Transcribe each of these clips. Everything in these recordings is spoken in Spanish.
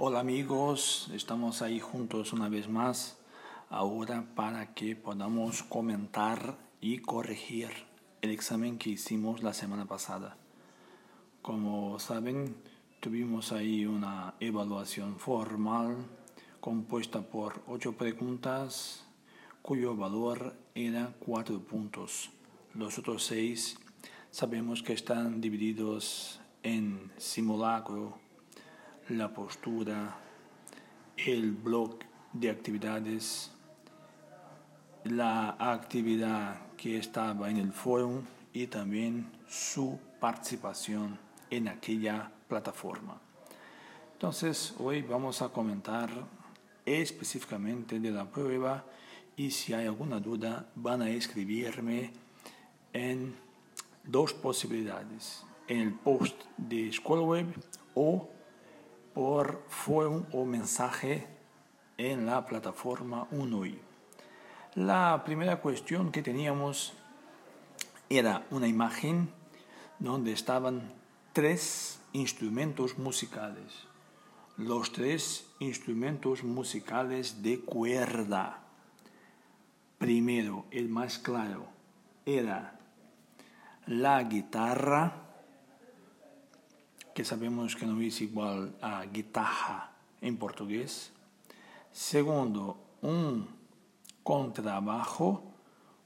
Hola amigos, estamos ahí juntos una vez más ahora para que podamos comentar y corregir el examen que hicimos la semana pasada. Como saben, tuvimos ahí una evaluación formal compuesta por ocho preguntas cuyo valor era cuatro puntos. Los otros seis sabemos que están divididos en simulacro, la postura, el blog de actividades, la actividad que estaba en el foro y también su participación en aquella plataforma. Entonces, hoy vamos a comentar específicamente de la prueba y si hay alguna duda van a escribirme en dos posibilidades, en el post de Escuela Web o por foro o mensaje en la plataforma UNOI. La primera cuestión que teníamos era una imagen donde estaban tres instrumentos musicales, los tres instrumentos musicales de cuerda. Primero, el más claro, era la guitarra, que sabemos que no es igual a guitarra en portugués. Segundo, un contrabajo,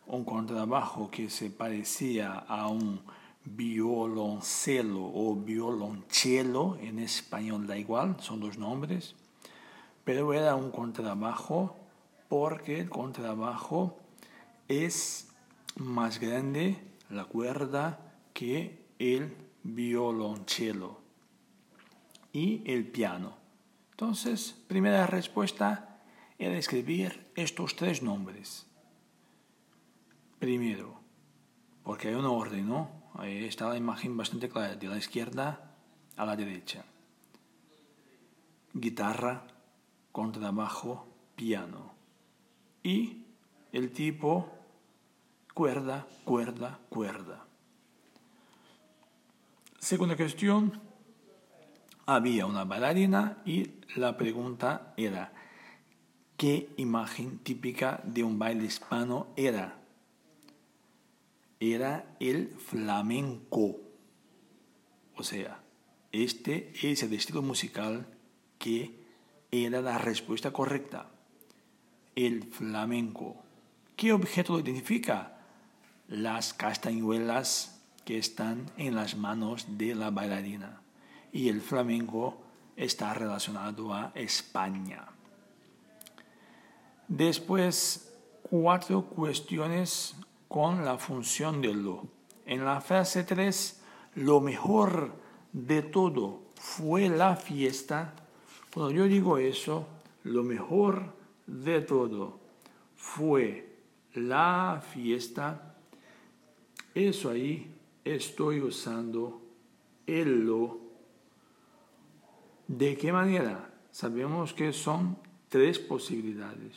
un contrabajo que se parecía a un violoncelo o violonchelo, en español da igual, son dos nombres, pero era un contrabajo porque el contrabajo es más grande la cuerda que el violonchelo y el piano. Entonces, primera respuesta era escribir estos tres nombres. Primero, porque hay un orden, ¿no? Ahí está la imagen bastante clara, de la izquierda a la derecha. Guitarra, contrabajo, piano. Y el tipo cuerda, cuerda, cuerda. Segunda cuestión, había una bailarina y la pregunta era, ¿qué imagen típica de un baile hispano era? Era el flamenco. O sea, este es el estilo musical que era la respuesta correcta. El flamenco. ¿Qué objeto lo identifica? Las castañuelas que están en las manos de la bailarina y el flamenco está relacionado a España. Después, cuatro cuestiones con la función de lo. En la fase 3, lo mejor de todo fue la fiesta. Cuando yo digo eso, lo mejor de todo fue la fiesta. Eso ahí estoy usando el lo ¿De qué manera? Sabemos que son tres posibilidades,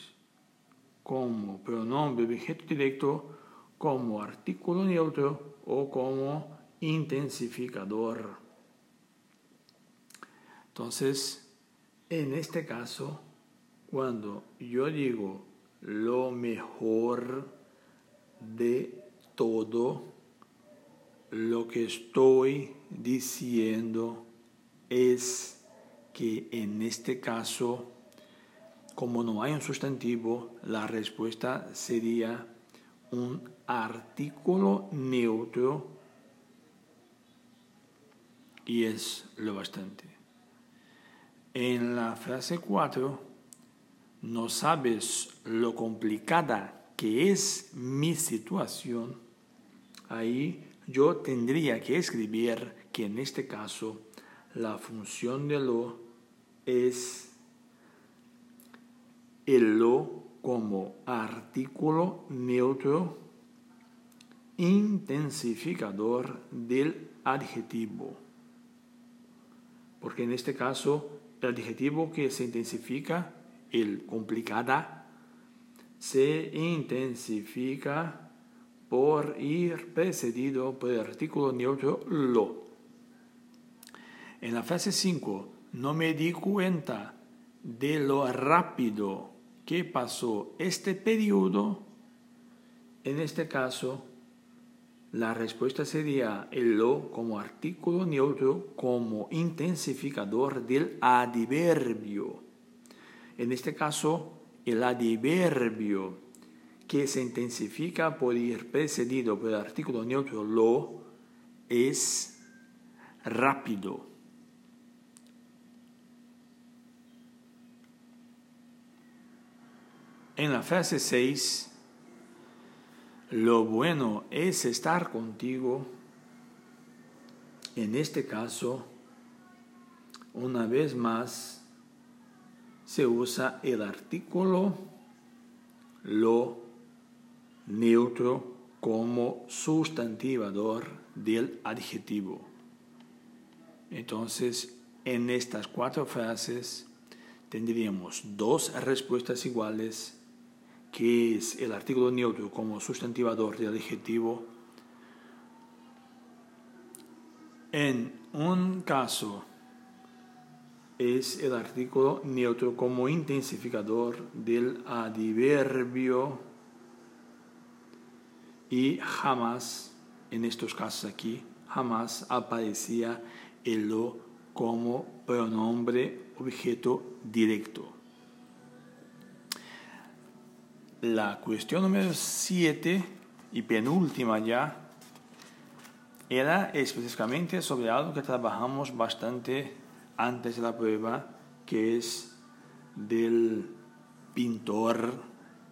como pronombre objeto directo, como artículo neutro o como intensificador. Entonces, en este caso, cuando yo digo lo mejor de todo, lo que estoy diciendo es que en este caso, como no hay un sustantivo, la respuesta sería un artículo neutro y es lo bastante. En la frase 4, no sabes lo complicada que es mi situación, ahí yo tendría que escribir que en este caso la función de lo es el lo como artículo neutro intensificador del adjetivo. Porque en este caso el adjetivo que se intensifica, el complicada, se intensifica por ir precedido por el artículo neutro lo. En la frase 5 no me di cuenta de lo rápido que pasó este periodo, en este caso, la respuesta sería el lo como artículo neutro como intensificador del adverbio. En este caso, el adverbio que se intensifica por ir precedido por el artículo neutro lo es rápido. En la frase 6, lo bueno es estar contigo. En este caso, una vez más, se usa el artículo lo neutro como sustantivador del adjetivo. Entonces, en estas cuatro frases tendríamos dos respuestas iguales que es el artículo neutro como sustantivador del adjetivo, en un caso es el artículo neutro como intensificador del adverbio y jamás, en estos casos aquí, jamás aparecía el lo como pronombre objeto directo. La cuestión número 7 y penúltima ya era específicamente sobre algo que trabajamos bastante antes de la prueba, que es del pintor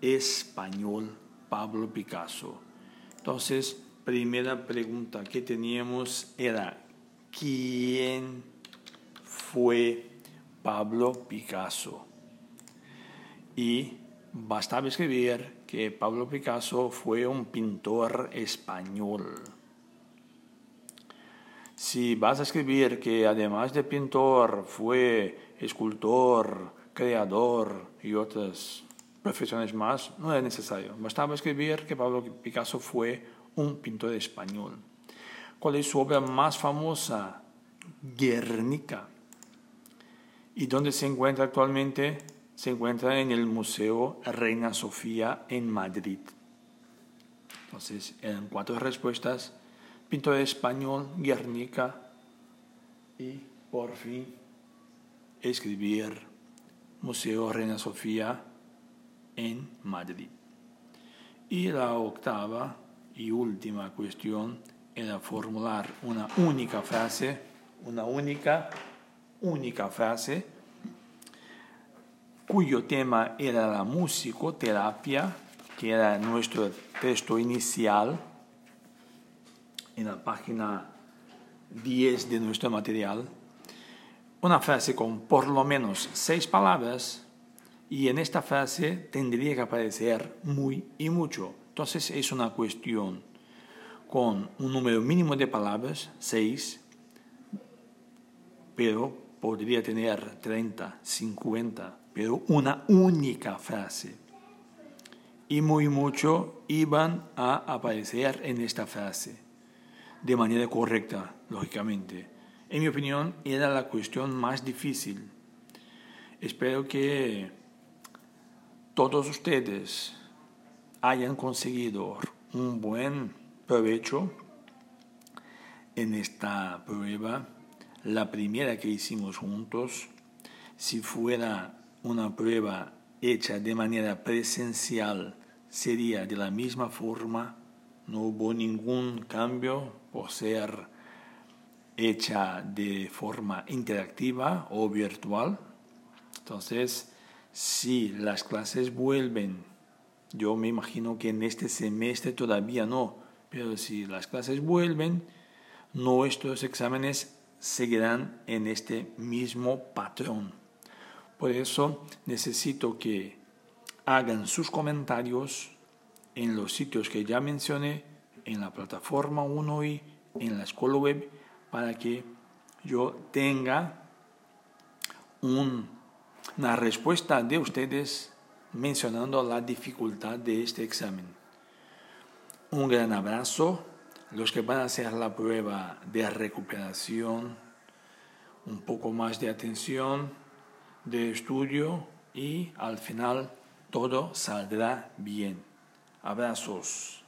español Pablo Picasso. Entonces, primera pregunta que teníamos era, ¿quién fue Pablo Picasso? Y Bastaba escribir que Pablo Picasso fue un pintor español. Si vas a escribir que además de pintor fue escultor, creador y otras profesiones más, no es necesario. Bastaba escribir que Pablo Picasso fue un pintor español. ¿Cuál es su obra más famosa? Guernica. ¿Y dónde se encuentra actualmente? Se encuentra en el Museo Reina Sofía en Madrid. Entonces, eran cuatro respuestas. Pintor español, Guernica y por fin escribir Museo Reina Sofía en Madrid. Y la octava y última cuestión era formular una única frase, una única, única frase cuyo tema era la musicoterapia, que era nuestro texto inicial en la página 10 de nuestro material. Una frase con por lo menos seis palabras y en esta frase tendría que aparecer muy y mucho. Entonces es una cuestión con un número mínimo de palabras, seis, pero podría tener 30, 50, pero una única frase. Y muy mucho iban a aparecer en esta frase, de manera correcta, lógicamente. En mi opinión, era la cuestión más difícil. Espero que todos ustedes hayan conseguido un buen provecho en esta prueba, la primera que hicimos juntos. Si fuera una prueba hecha de manera presencial sería de la misma forma, no hubo ningún cambio por ser hecha de forma interactiva o virtual. Entonces, si las clases vuelven, yo me imagino que en este semestre todavía no, pero si las clases vuelven, nuestros exámenes seguirán en este mismo patrón. Por eso necesito que hagan sus comentarios en los sitios que ya mencioné, en la plataforma 1 y en la escuela web, para que yo tenga una respuesta de ustedes mencionando la dificultad de este examen. Un gran abrazo. Los que van a hacer la prueba de recuperación, un poco más de atención, de estudio y al final todo saldrá bien. Abrazos.